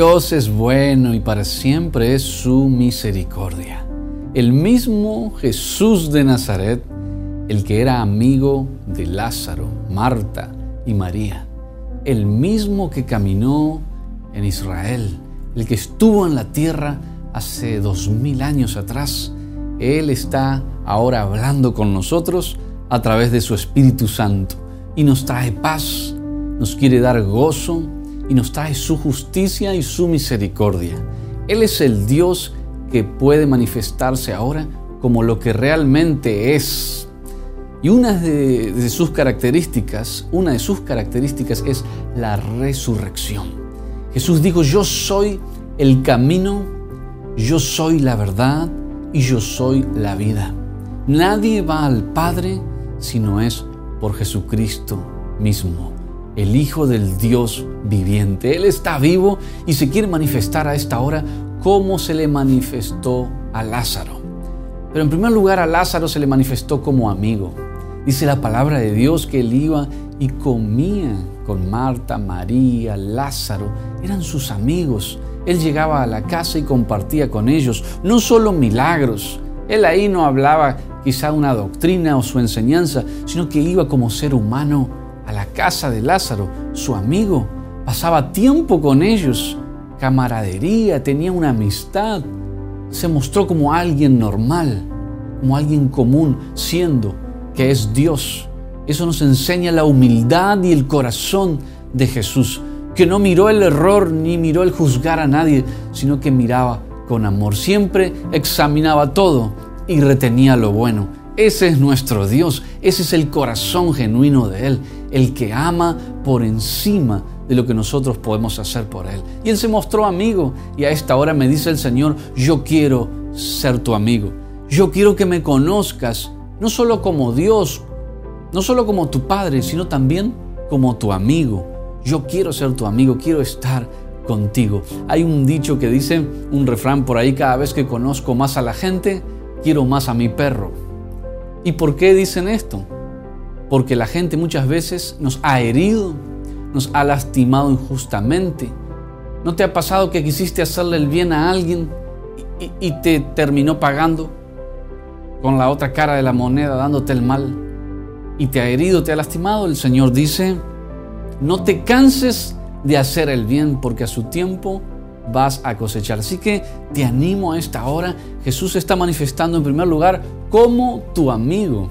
Dios es bueno y para siempre es su misericordia. El mismo Jesús de Nazaret, el que era amigo de Lázaro, Marta y María, el mismo que caminó en Israel, el que estuvo en la tierra hace dos mil años atrás, Él está ahora hablando con nosotros a través de su Espíritu Santo y nos trae paz, nos quiere dar gozo, y nos trae su justicia y su misericordia. Él es el Dios que puede manifestarse ahora como lo que realmente es. Y una de, sus características, una de sus características es la resurrección. Jesús dijo, yo soy el camino, yo soy la verdad y yo soy la vida. Nadie va al Padre si no es por Jesucristo mismo el Hijo del Dios viviente. Él está vivo y se quiere manifestar a esta hora como se le manifestó a Lázaro. Pero en primer lugar a Lázaro se le manifestó como amigo. Dice la palabra de Dios que él iba y comía con Marta, María, Lázaro. Eran sus amigos. Él llegaba a la casa y compartía con ellos no solo milagros. Él ahí no hablaba quizá una doctrina o su enseñanza, sino que iba como ser humano a la casa de Lázaro, su amigo, pasaba tiempo con ellos, camaradería, tenía una amistad, se mostró como alguien normal, como alguien común, siendo que es Dios. Eso nos enseña la humildad y el corazón de Jesús, que no miró el error ni miró el juzgar a nadie, sino que miraba con amor. Siempre examinaba todo y retenía lo bueno. Ese es nuestro Dios, ese es el corazón genuino de Él, el que ama por encima de lo que nosotros podemos hacer por Él. Y Él se mostró amigo y a esta hora me dice el Señor, yo quiero ser tu amigo, yo quiero que me conozcas, no solo como Dios, no solo como tu Padre, sino también como tu amigo. Yo quiero ser tu amigo, quiero estar contigo. Hay un dicho que dice, un refrán por ahí, cada vez que conozco más a la gente, quiero más a mi perro. ¿Y por qué dicen esto? Porque la gente muchas veces nos ha herido, nos ha lastimado injustamente. ¿No te ha pasado que quisiste hacerle el bien a alguien y, te terminó pagando con la otra cara de la moneda, dándote el mal? Y te ha herido, te ha lastimado. El Señor dice, no te canses de hacer el bien porque a su tiempo vas a cosechar. Así que te animo a esta hora. Jesús está manifestando en primer lugar como tu amigo.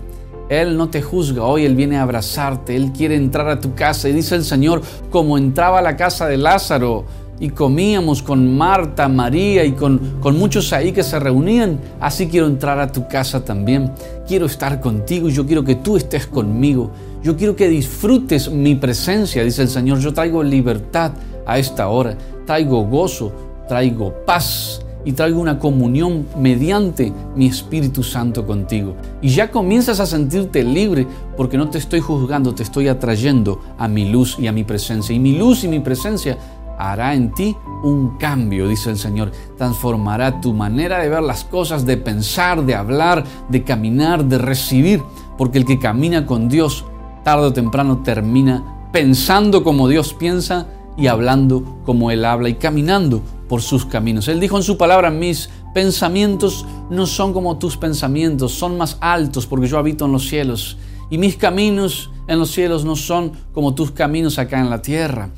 Él no te juzga hoy, Él viene a abrazarte, Él quiere entrar a tu casa y dice el Señor, como entraba a la casa de Lázaro y comíamos con Marta, María y con, con muchos ahí que se reunían, así quiero entrar a tu casa también. Quiero estar contigo y yo quiero que tú estés conmigo. Yo quiero que disfrutes mi presencia, dice el Señor. Yo traigo libertad a esta hora traigo gozo, traigo paz y traigo una comunión mediante mi Espíritu Santo contigo. Y ya comienzas a sentirte libre porque no te estoy juzgando, te estoy atrayendo a mi luz y a mi presencia. Y mi luz y mi presencia hará en ti un cambio, dice el Señor. Transformará tu manera de ver las cosas, de pensar, de hablar, de caminar, de recibir. Porque el que camina con Dios, tarde o temprano termina pensando como Dios piensa y hablando como Él habla y caminando por sus caminos. Él dijo en su palabra, mis pensamientos no son como tus pensamientos, son más altos porque yo habito en los cielos. Y mis caminos en los cielos no son como tus caminos acá en la tierra.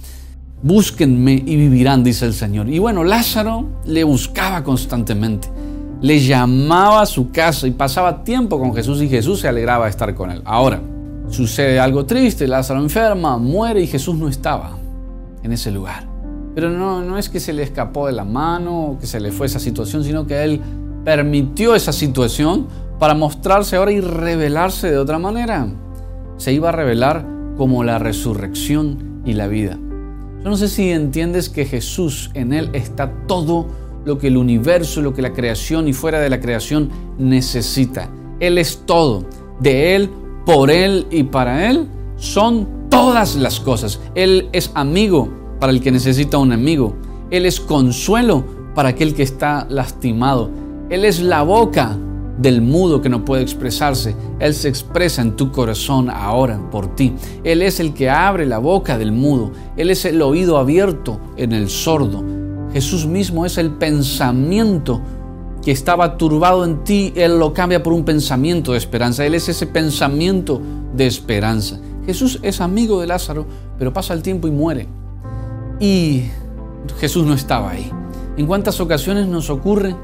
Búsquenme y vivirán, dice el Señor. Y bueno, Lázaro le buscaba constantemente. Le llamaba a su casa y pasaba tiempo con Jesús y Jesús se alegraba de estar con él. Ahora, sucede algo triste, Lázaro enferma, muere y Jesús no estaba. en ese lugar. Pero no, no es que se le escapó de la mano o que se le fue esa situación, sino que Él permitió esa situación para mostrarse ahora y revelarse de otra manera. Se iba a revelar como la resurrección y la vida. Yo no sé si entiendes que Jesús, en Él está todo lo que el universo, lo que la creación y fuera de la creación necesita. Él es todo. De Él, por Él y para Él son todas las cosas. Él es amigo para el que necesita un amigo. Él es consuelo para aquel que está lastimado. Él es la boca del mudo que no puede expresarse. Él se expresa en tu corazón ahora por ti. Él es el que abre la boca del mudo. Él es el oído abierto en el sordo. Jesús mismo es el pensamiento que estaba turbado en ti. Él lo cambia por un pensamiento de esperanza. Él es ese pensamiento de esperanza. Jesús es amigo de Lázaro, pero pasa el tiempo y muere. Y Jesús no estaba ahí. ¿En cuántas ocasiones nos ocurre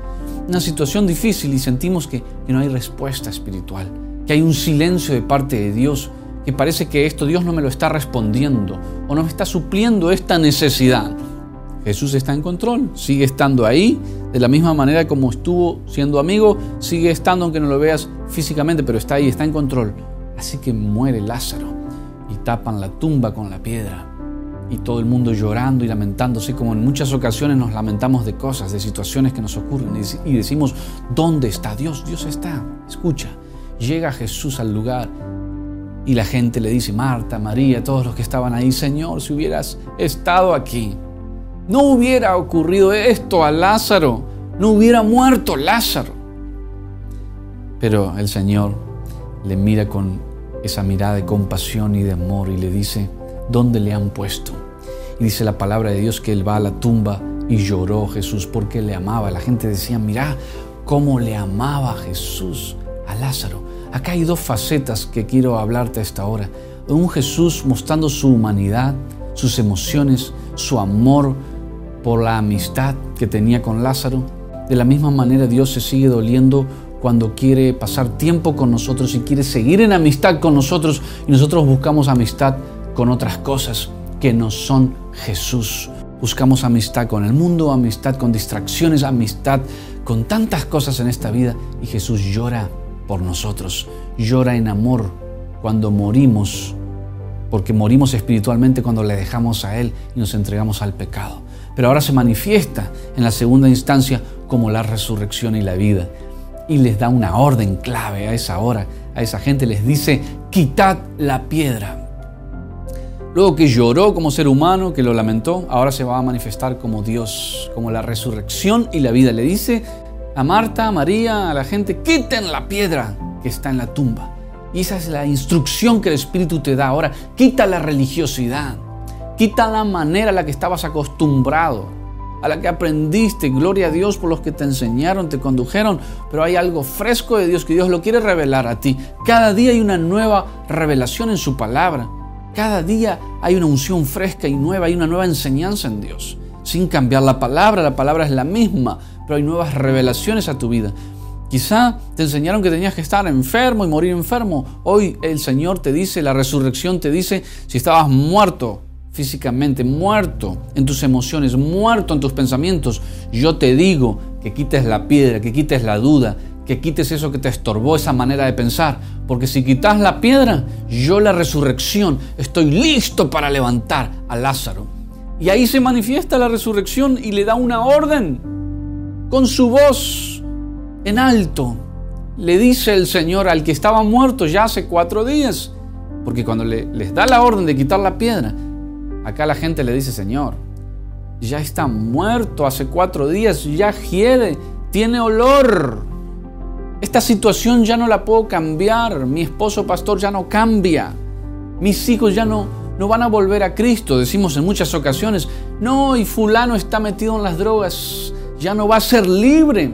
una situación difícil y sentimos que, no hay respuesta espiritual, que hay un silencio de parte de Dios, que parece que esto Dios no me lo está respondiendo o no me está supliendo esta necesidad. Jesús está en control, sigue estando ahí, de la misma manera como estuvo siendo amigo, sigue estando aunque no lo veas físicamente, pero está ahí, está en control. Así que muere Lázaro y tapan la tumba con la piedra y todo el mundo llorando y lamentándose, como en muchas ocasiones nos lamentamos de cosas, de situaciones que nos ocurren y decimos, ¿dónde está Dios? Dios está. Escucha, llega Jesús al lugar y la gente le dice, Marta, María, todos los que estaban ahí, Señor, si hubieras estado aquí, no hubiera ocurrido esto a Lázaro, no hubiera muerto Lázaro. Pero el Señor le mira con esa mirada de compasión y de amor y le dice, ¿Dónde le han puesto? Y dice la palabra de Dios que él va a la tumba y lloró Jesús porque le amaba. La gente decía, mira cómo le amaba Jesús a Lázaro. Acá hay dos facetas que quiero hablarte a esta hora. Un Jesús mostrando su humanidad, sus emociones, su amor por la amistad que tenía con Lázaro. De la misma manera Dios se sigue doliendo cuando quiere pasar tiempo con nosotros y quiere seguir en amistad con nosotros y nosotros buscamos amistad con otras cosas que no son Jesús. Buscamos amistad con el mundo, amistad con distracciones, amistad con tantas cosas en esta vida y Jesús llora por nosotros, llora en amor cuando morimos, porque morimos espiritualmente cuando le dejamos a Él y nos entregamos al pecado. Pero ahora se manifiesta en la segunda instancia como la resurrección y la vida y les da una orden clave a esa hora, a esa gente les dice, quitad la piedra. Luego que lloró como ser humano, que lo lamentó, ahora se va a manifestar como Dios, como la resurrección y la vida. Le dice a Marta, a María, a la gente, quiten la piedra que está en la tumba. Y esa es la instrucción que el Espíritu te da ahora. Quita la religiosidad, quita la manera a la que estabas acostumbrado, a la que aprendiste. Gloria a Dios por los que te enseñaron, te condujeron. Pero hay algo fresco de Dios que Dios lo quiere revelar a ti. Cada día hay una nueva revelación en su palabra. Cada día hay una unción fresca y nueva, hay una nueva enseñanza en Dios. Sin cambiar la palabra, la palabra es la misma, pero hay nuevas revelaciones a tu vida. Quizá te enseñaron que tenías que estar enfermo y morir enfermo. Hoy el Señor te dice, la resurrección te dice, si estabas muerto físicamente, muerto en tus emociones, muerto en tus pensamientos, yo te digo que quites la piedra, que quites la duda, que quites eso que te estorbó, esa manera de pensar. Porque si quitas la piedra, yo la resurrección estoy listo para levantar a Lázaro. Y ahí se manifiesta la resurrección y le da una orden con su voz en alto. Le dice el Señor al que estaba muerto ya hace cuatro días. Porque cuando le, les da la orden de quitar la piedra, acá la gente le dice, Señor, ya está muerto hace cuatro días, ya hiede, tiene olor. Esta situación ya no la puedo cambiar. Mi esposo pastor ya no cambia. Mis hijos ya no, no van a volver a Cristo. Decimos en muchas ocasiones, no, y fulano está metido en las drogas. Ya no va a ser libre.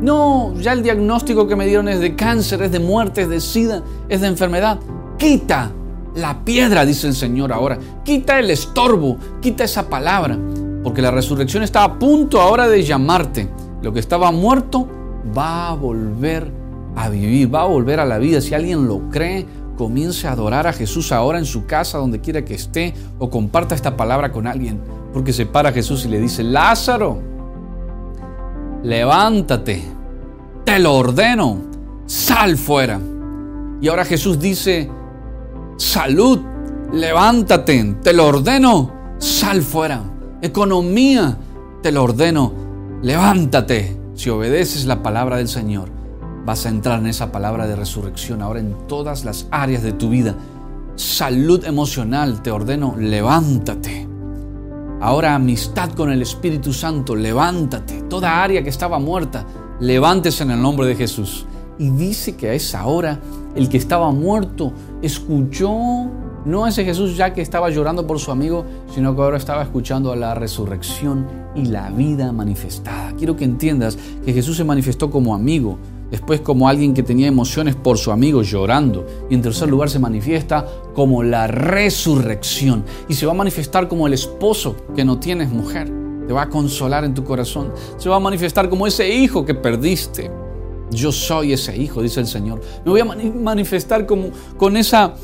No, ya el diagnóstico que me dieron es de cáncer, es de muerte, es de sida, es de enfermedad. Quita la piedra, dice el Señor ahora. Quita el estorbo, quita esa palabra. Porque la resurrección está a punto ahora de llamarte. Lo que estaba muerto va a volver a vivir, va a volver a la vida. Si alguien lo cree, comience a adorar a Jesús ahora en su casa, donde quiera que esté, o comparta esta palabra con alguien, porque se para Jesús y le dice, Lázaro, levántate, te lo ordeno, sal fuera. Y ahora Jesús dice, salud, levántate, te lo ordeno, sal fuera. Economía, te lo ordeno, levántate. Si obedeces la palabra del Señor, vas a entrar en esa palabra de resurrección ahora en todas las áreas de tu vida. Salud emocional, te ordeno, levántate. Ahora amistad con el Espíritu Santo, levántate. Toda área que estaba muerta, levántese en el nombre de Jesús. Y dice que a esa hora el que estaba muerto escuchó no ese Jesús ya que estaba llorando por su amigo, sino que ahora estaba escuchando a la resurrección y la vida manifestada. Quiero que entiendas que Jesús se manifestó como amigo, después como alguien que tenía emociones por su amigo llorando, y en tercer lugar se manifiesta como la resurrección, y se va a manifestar como el esposo que no tienes mujer, te va a consolar en tu corazón, se va a manifestar como ese hijo que perdiste. Yo soy ese hijo, dice el Señor. Me voy a manifestar como con esa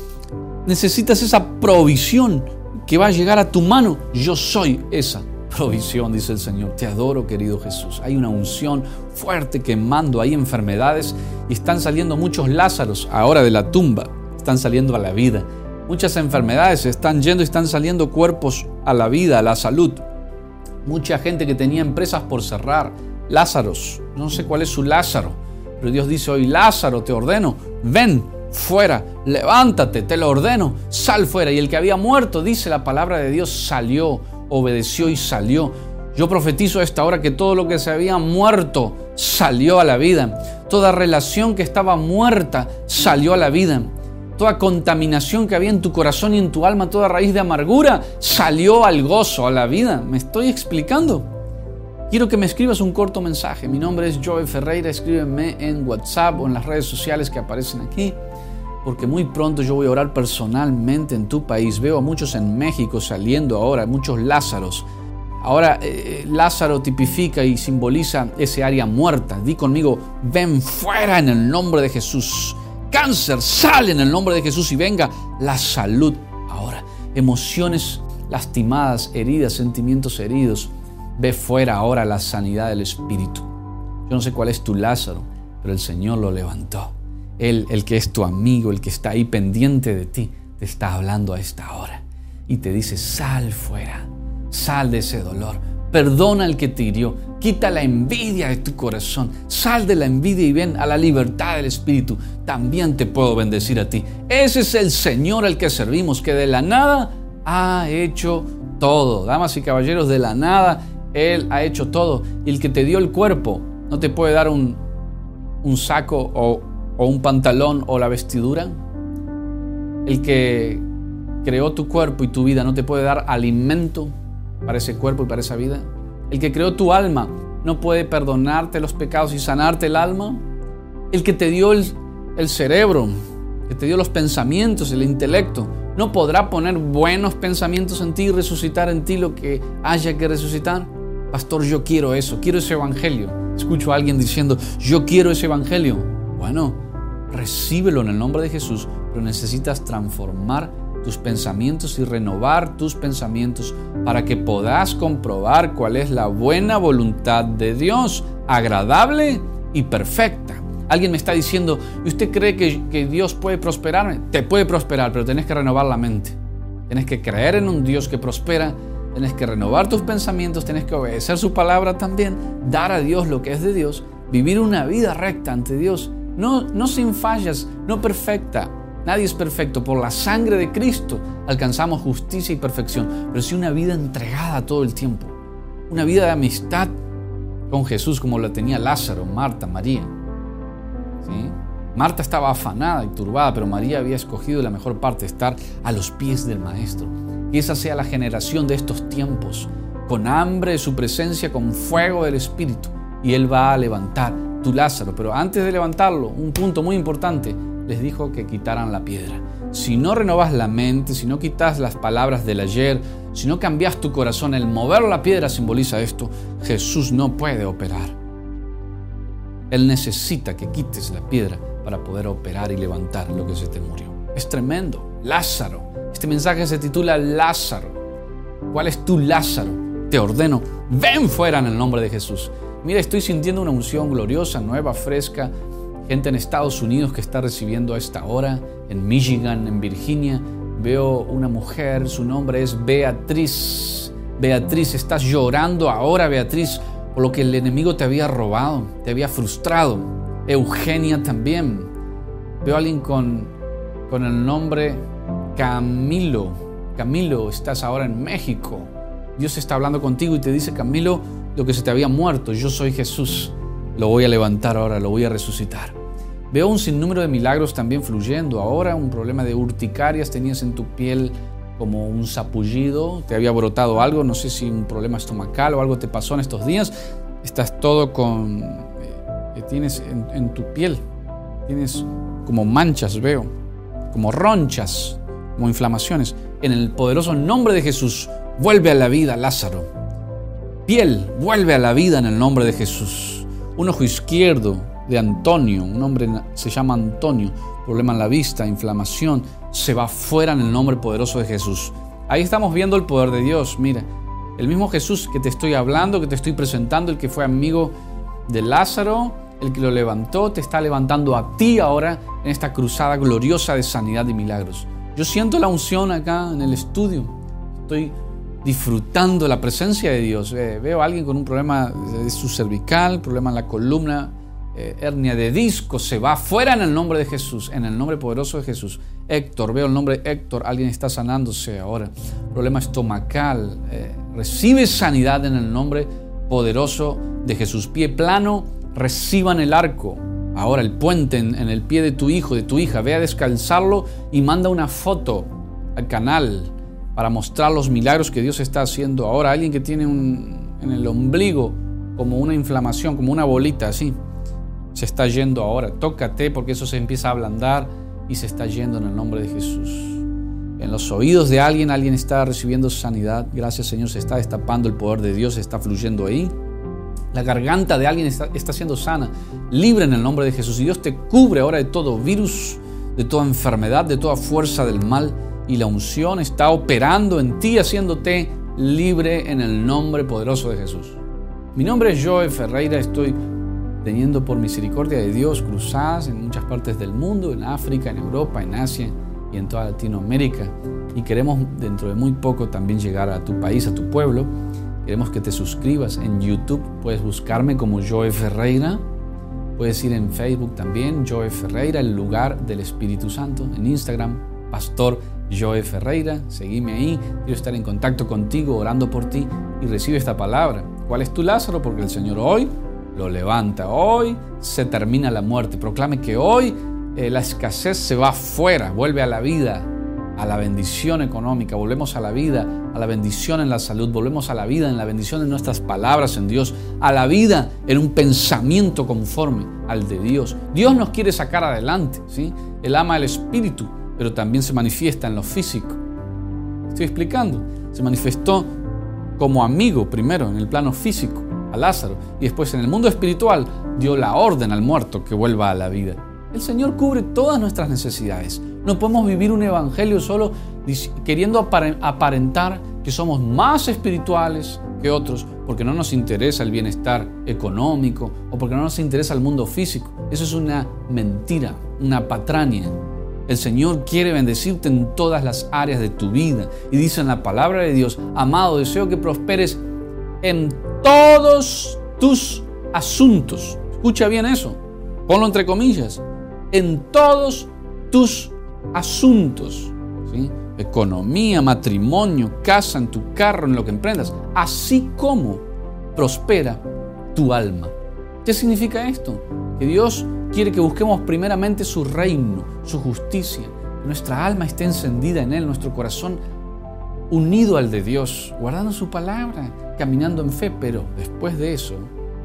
necesitas esa provisión que va a llegar a tu mano. Yo soy esa provisión, dice el Señor. Te adoro, querido Jesús. Hay una unción fuerte quemando, hay enfermedades y están saliendo muchos Lázaros ahora de la tumba, están saliendo a la vida. Muchas enfermedades están yendo y están saliendo cuerpos a la vida, a la salud. Mucha gente que tenía empresas por cerrar, Lázaros, no sé cuál es su Lázaro, pero Dios dice hoy, Lázaro, te ordeno, ven fuera, levántate, te lo ordeno, sal fuera. Y el que había muerto, dice la palabra de Dios, salió obedeció y salió. Yo profetizo a esta hora que todo lo que se había muerto salió a la vida. Toda relación que estaba muerta salió a la vida. Toda contaminación que había en tu corazón y en tu alma, toda raíz de amargura, salió al gozo, a la vida. ¿Me estoy explicando? Quiero que me escribas un corto mensaje. Mi nombre es Joe Ferreira. Escríbeme en WhatsApp o en las redes sociales que aparecen aquí porque muy pronto yo voy a orar personalmente en tu país. Veo a muchos en México saliendo ahora, muchos Lázaros. Ahora eh, Lázaro tipifica y simboliza ese área muerta. Di conmigo, ven fuera en el nombre de Jesús. Cáncer, sale en el nombre de Jesús y venga la salud. Ahora, emociones lastimadas, heridas, sentimientos heridos. Ve fuera ahora la sanidad del Espíritu. Yo no sé cuál es tu Lázaro, pero el Señor lo levantó. Él, el que es tu amigo, el que está ahí pendiente de ti, te está hablando a esta hora y te dice, sal fuera, sal de ese dolor, perdona al que te hirió, quita la envidia de tu corazón, sal de la envidia y ven a la libertad del Espíritu, también te puedo bendecir a ti. Ese es el Señor al que servimos, que de la nada ha hecho todo. Damas y caballeros, de la nada Él ha hecho todo. Y el que te dio el cuerpo no te puede dar un, un saco o o un pantalón o la vestidura. El que creó tu cuerpo y tu vida no te puede dar alimento para ese cuerpo y para esa vida. El que creó tu alma no puede perdonarte los pecados y sanarte el alma. El que te dio el, cerebro, que te dio los pensamientos, el intelecto, no podrá poner buenos pensamientos en ti y resucitar en ti lo que haya que resucitar. Pastor, yo quiero eso, quiero ese evangelio. Escucho a alguien diciendo, yo quiero ese evangelio. Bueno, recíbelo en el nombre de Jesús, pero necesitas transformar tus pensamientos y renovar tus pensamientos para que puedas comprobar cuál es la buena voluntad de Dios, agradable y perfecta. Alguien me está diciendo, ¿y usted cree que, Dios puede prosperarme? Te puede prosperar, pero tenés que renovar la mente. Tienes que creer en un Dios que prospera, tienes que renovar tus pensamientos, tienes que obedecer su palabra también, dar a Dios lo que es de Dios, vivir una vida recta ante Dios no, no sin fallas, no perfecta. Nadie es perfecto. Por la sangre de Cristo alcanzamos justicia y perfección, pero sí una vida entregada todo el tiempo. Una vida de amistad con Jesús como la tenía Lázaro, Marta, María. ¿Sí? Marta estaba afanada y turbada, pero María había escogido la mejor parte, estar a los pies del Maestro. Y esa sea la generación de estos tiempos, con hambre de su presencia, con fuego del Espíritu. Y Él va a levantar Lázaro. Pero antes de levantarlo, un punto muy importante, les dijo que quitaran la piedra. Si no renovas la mente, si no quitas las palabras del ayer, si no cambias tu corazón, el mover la piedra simboliza esto, Jesús no puede operar. Él necesita que quites la piedra para poder operar y levantar lo que se te murió. Es tremendo. Lázaro. Este mensaje se titula Lázaro. ¿Cuál es tu Lázaro? Te ordeno, ven fuera en el nombre de Jesús. Mira, estoy sintiendo una unción gloriosa, nueva, fresca. Gente en Estados Unidos que está recibiendo a esta hora, en Michigan, en Virginia. Veo una mujer, su nombre es Beatriz. Beatriz, estás llorando ahora, Beatriz, por lo que el enemigo te había robado, te había frustrado. Eugenia también. Veo a alguien con, con el nombre Camilo. Camilo, estás ahora en México. Dios está hablando contigo y te dice, Camilo, lo que se te había muerto, yo soy Jesús. Lo voy a levantar ahora, lo voy a resucitar. Veo un sinnúmero de milagros también fluyendo. Ahora un problema de urticarias tenías en tu piel como un sapullido, te había brotado algo, no sé si un problema estomacal o algo te pasó en estos días. Estás todo con... Eh, tienes en, en tu piel, tienes como manchas, veo, como ronchas, como inflamaciones. En el poderoso nombre de Jesús, vuelve a la vida, Lázaro. Piel, vuelve a la vida en el nombre de Jesús. Un ojo izquierdo, de Antonio, un hombre se llama Antonio, problema en la vista, inflamación, se va fuera en el nombre poderoso de Jesús. Ahí estamos viendo el poder de Dios, mira, el mismo Jesús que te estoy hablando, que te estoy presentando, el que fue amigo de Lázaro, el que lo levantó, te está levantando a ti ahora en esta cruzada gloriosa de sanidad y milagros. Yo siento la unción acá en el estudio, estoy disfrutando la presencia de Dios. veo a alguien con un problema de su cervical, problema en la columna, eh, hernia de disco, se va fuera en el nombre de Jesús, en el nombre poderoso de Jesús. Héctor, veo el nombre Héctor, alguien está sanándose ahora. Problema estomacal, eh, recibe sanidad en el nombre poderoso de Jesús. Pie plano, reciban el arco. Ahora el puente en, el pie de tu hijo, de tu hija, ve a descalzarlo y manda una foto al canal para mostrar los milagros que Dios está haciendo. Ahora alguien que tiene en el ombligo como una inflamación, como una bolita así se está yendo ahora. Tócate porque eso se empieza a ablandar y se está yendo en el nombre de Jesús. En los oídos de alguien, alguien está recibiendo sanidad. Gracias Señor, se está destapando el poder de Dios, está fluyendo ahí. La garganta de alguien está, está siendo sana, libre en el nombre de Jesús. Y Dios te cubre ahora de todo virus, de toda enfermedad, de toda fuerza del mal. Y la unción está operando en ti, haciéndote libre en el nombre poderoso de Jesús. Mi nombre es Joe Ferreira, estoy teniendo por misericordia de Dios cruzadas en muchas partes del mundo, en África, en Europa, en Asia y en toda Latinoamérica. Y queremos dentro de muy poco también llegar a tu país, a tu pueblo. Queremos que te suscribas en YouTube. Puedes buscarme como Joe Ferreira. Puedes ir en Facebook también, Joe Ferreira, el lugar del Espíritu Santo. En Instagram, Pastor Joe Ferreira. Seguime ahí. Quiero estar en contacto contigo, orando por ti y recibe esta palabra. ¿Cuál es tu Lázaro? Porque el Señor hoy lo levanta. Hoy se termina la muerte. Proclame que hoy eh, la escasez se va fuera, vuelve a la vida, a la bendición económica, volvemos a la vida, a la bendición en la salud, volvemos a la vida, en la bendición en nuestras palabras en Dios, a la vida en un pensamiento conforme al de Dios. Dios nos quiere sacar adelante, ¿sí? Él ama el espíritu, pero también se manifiesta en lo físico. Estoy explicando, se manifestó como amigo primero en el plano físico Lázaro y después en el mundo espiritual dio la orden al muerto que vuelva a la vida. El Señor cubre todas nuestras necesidades. No podemos vivir un evangelio solo queriendo aparentar que somos más espirituales que otros porque no nos interesa el bienestar económico o porque no nos interesa el mundo físico. Eso es una mentira, una patraña. El Señor quiere bendecirte en todas las áreas de tu vida. Y dice en la palabra de Dios, amado, deseo que prosperes en todos tus asuntos. Escucha bien eso. Ponlo entre comillas. En todos tus asuntos. Economía, matrimonio, casa, en tu carro, en lo que emprendas. Así como prospera tu alma. ¿Qué significa esto? Que Dios quiere que busquemos primeramente su reino, su justicia, nuestra alma esté encendida en Él, nuestro corazón unido al de Dios, guardando su palabra, caminando en fe, pero después de eso,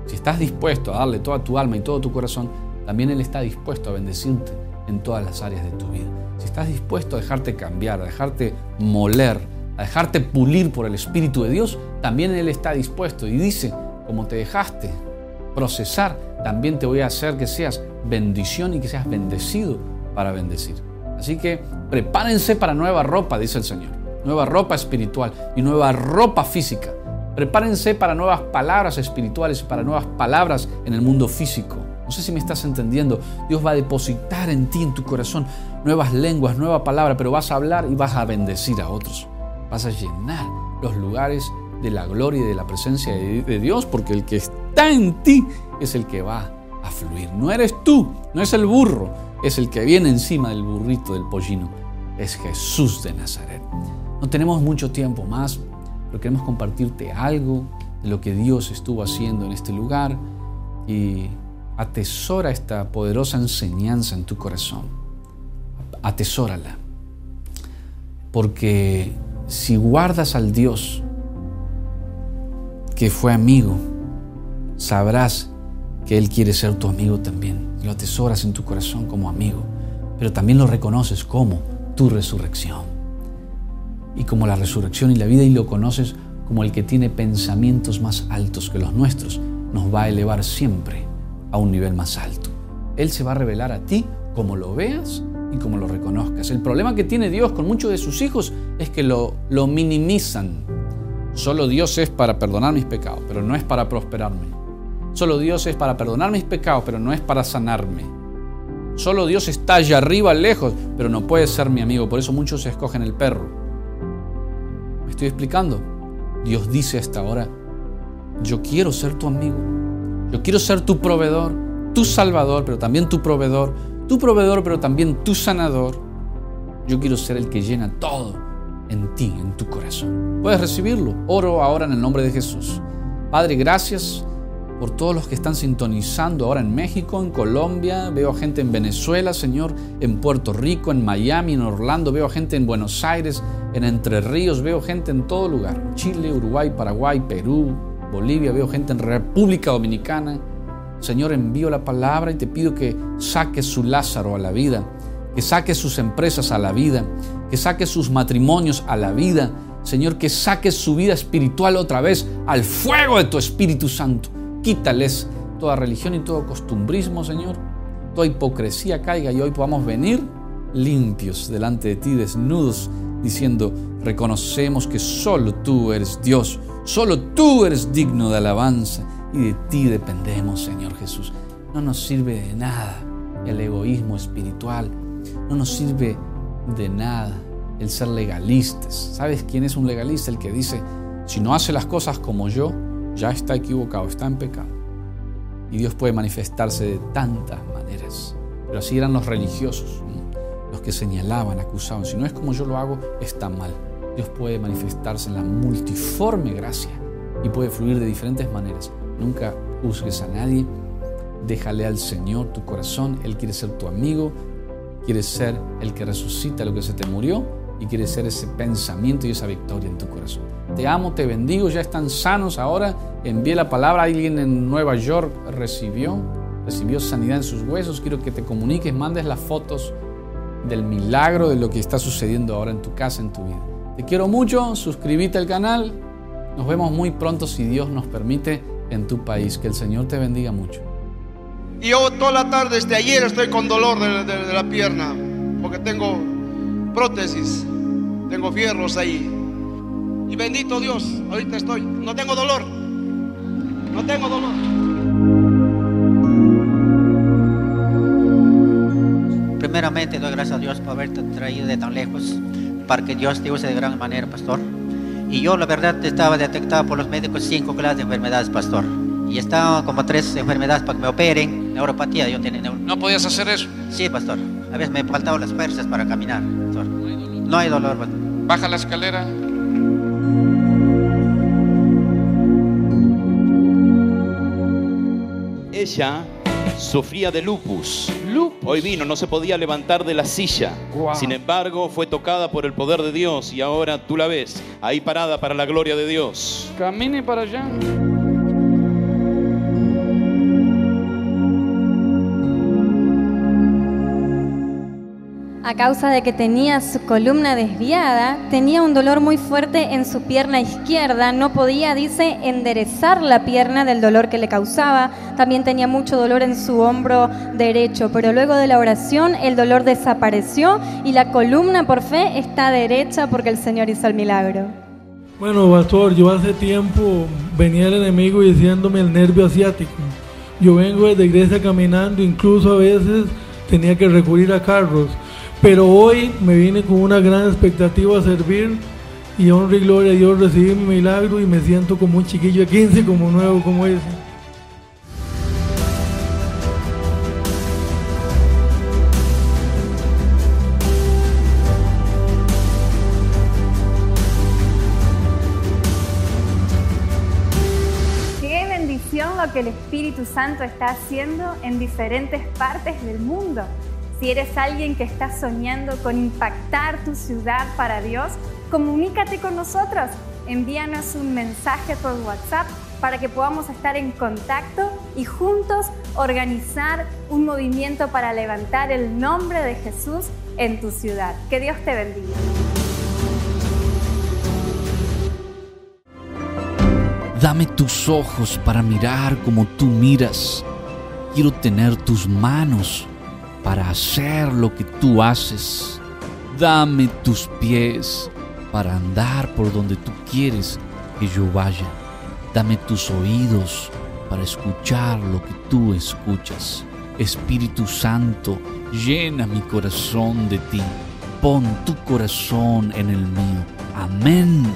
si estás dispuesto a darle toda tu alma y todo tu corazón, también Él está dispuesto a bendecirte en todas las áreas de tu vida. Si estás dispuesto a dejarte cambiar, a dejarte moler, a dejarte pulir por el Espíritu de Dios, también Él está dispuesto y dice, como te dejaste procesar, también te voy a hacer que seas bendición y que seas bendecido para bendecir. Así que prepárense para nueva ropa, dice el Señor. Nueva ropa espiritual y nueva ropa física. Prepárense para nuevas palabras espirituales y para nuevas palabras en el mundo físico. No sé si me estás entendiendo. Dios va a depositar en ti, en tu corazón, nuevas lenguas, nueva palabra, pero vas a hablar y vas a bendecir a otros. Vas a llenar los lugares de la gloria y de la presencia de Dios, porque el que está en ti es el que va a fluir. No eres tú, no es el burro, es el que viene encima del burrito del pollino. Es Jesús de Nazaret. No tenemos mucho tiempo más, pero queremos compartirte algo de lo que Dios estuvo haciendo en este lugar y atesora esta poderosa enseñanza en tu corazón. Atesórala. Porque si guardas al Dios que fue amigo, sabrás que Él quiere ser tu amigo también. Lo atesoras en tu corazón como amigo, pero también lo reconoces como tu resurrección. Y como la resurrección y la vida y lo conoces como el que tiene pensamientos más altos que los nuestros, nos va a elevar siempre a un nivel más alto. Él se va a revelar a ti como lo veas y como lo reconozcas. El problema que tiene Dios con muchos de sus hijos es que lo, lo minimizan, Solo Dios es para perdonar mis pecados, pero no es para prosperarme. Solo Dios es para perdonar mis pecados, pero no es para sanarme. Solo Dios está allá arriba, lejos, pero no puede ser mi amigo. Por eso muchos escogen el perro. ¿Me estoy explicando? Dios dice hasta ahora, yo quiero ser tu amigo. Yo quiero ser tu proveedor, tu salvador, pero también tu proveedor. Tu proveedor, pero también tu sanador. Yo quiero ser el que llena todo en ti, en tu corazón. Puedes recibirlo. Oro ahora en el nombre de Jesús. Padre, gracias por todos los que están sintonizando ahora en México, en Colombia, veo a gente en Venezuela, Señor, en Puerto Rico, en Miami, en Orlando, veo a gente en Buenos Aires, en Entre Ríos, veo gente en todo lugar, Chile, Uruguay, Paraguay, Perú, Bolivia, veo gente en República Dominicana. Señor, envío la palabra y te pido que saques su Lázaro a la vida, que saques sus empresas a la vida, que saque sus matrimonios a la vida. Señor, que saque su vida espiritual otra vez al fuego de tu Espíritu Santo. Quítales toda religión y todo costumbrismo, Señor. Toda hipocresía caiga y hoy podamos venir limpios delante de ti, desnudos, diciendo, reconocemos que solo tú eres Dios, solo tú eres digno de alabanza y de ti dependemos, Señor Jesús. No nos sirve de nada el egoísmo espiritual, no nos sirve de nada el ser legalistas. ¿Sabes quién es un legalista? El que dice, si no hace las cosas como yo, ya está equivocado, está en pecado. Y Dios puede manifestarse de tantas maneras. Pero así eran los religiosos, los que señalaban, acusaban. Si no es como yo lo hago, está mal. Dios puede manifestarse en la multiforme gracia y puede fluir de diferentes maneras. Nunca juzgues a nadie. Déjale al Señor tu corazón. Él quiere ser tu amigo, Quieres ser el que resucita lo que se te murió y quieres ser ese pensamiento y esa victoria en tu corazón. Te amo, te bendigo, ya están sanos ahora. Envié la palabra, alguien en Nueva York recibió, recibió sanidad en sus huesos. Quiero que te comuniques, mandes las fotos del milagro de lo que está sucediendo ahora en tu casa, en tu vida. Te quiero mucho, suscríbete al canal. Nos vemos muy pronto si Dios nos permite en tu país. Que el Señor te bendiga mucho. Y yo toda la tarde, desde ayer, estoy con dolor de, la pierna, porque tengo prótesis, tengo fierros ahí. Y bendito Dios, ahorita estoy, no tengo dolor, no tengo dolor. Primeramente doy gracias a Dios por haberte traído de tan lejos, para que Dios te use de gran manera, pastor. Y yo la verdad estaba detectado por los médicos cinco clases de enfermedades, pastor y estaba como tres enfermedades para que me operen, neuropatía, yo tenía ¿No podías hacer eso? Sí, pastor. A veces me faltaban las fuerzas para caminar. No hay dolor. pastor. Baja la escalera. Ella sufría de lupus. Hoy vino, no se podía levantar de la silla. Sin embargo, fue tocada por el poder de Dios y ahora tú la ves ahí parada para la gloria de Dios. Camine para allá. A causa de que tenía su columna desviada, tenía un dolor muy fuerte en su pierna izquierda, no podía, dice, enderezar la pierna del dolor que le causaba, también tenía mucho dolor en su hombro derecho, pero luego de la oración el dolor desapareció y la columna por fe está derecha porque el Señor hizo el milagro. Bueno, pastor, yo hace tiempo venía el enemigo diciéndome el nervio asiático. Yo vengo desde iglesia caminando, incluso a veces tenía que recurrir a carros. Pero hoy me vine con una gran expectativa a servir y honra y gloria a Dios recibí mi milagro y me siento como un chiquillo de 15, como nuevo, como ese. Qué bendición lo que el Espíritu Santo está haciendo en diferentes partes del mundo. Si eres alguien que está soñando con impactar tu ciudad para Dios, comunícate con nosotros. Envíanos un mensaje por WhatsApp para que podamos estar en contacto y juntos organizar un movimiento para levantar el nombre de Jesús en tu ciudad. Que Dios te bendiga. Dame tus ojos para mirar como tú miras. Quiero tener tus manos para hacer lo que tú haces. Dame tus pies para andar por donde tú quieres que yo vaya. Dame tus oídos para escuchar lo que tú escuchas. Espíritu Santo, llena mi corazón de ti. Pon tu corazón en el mío. Amén.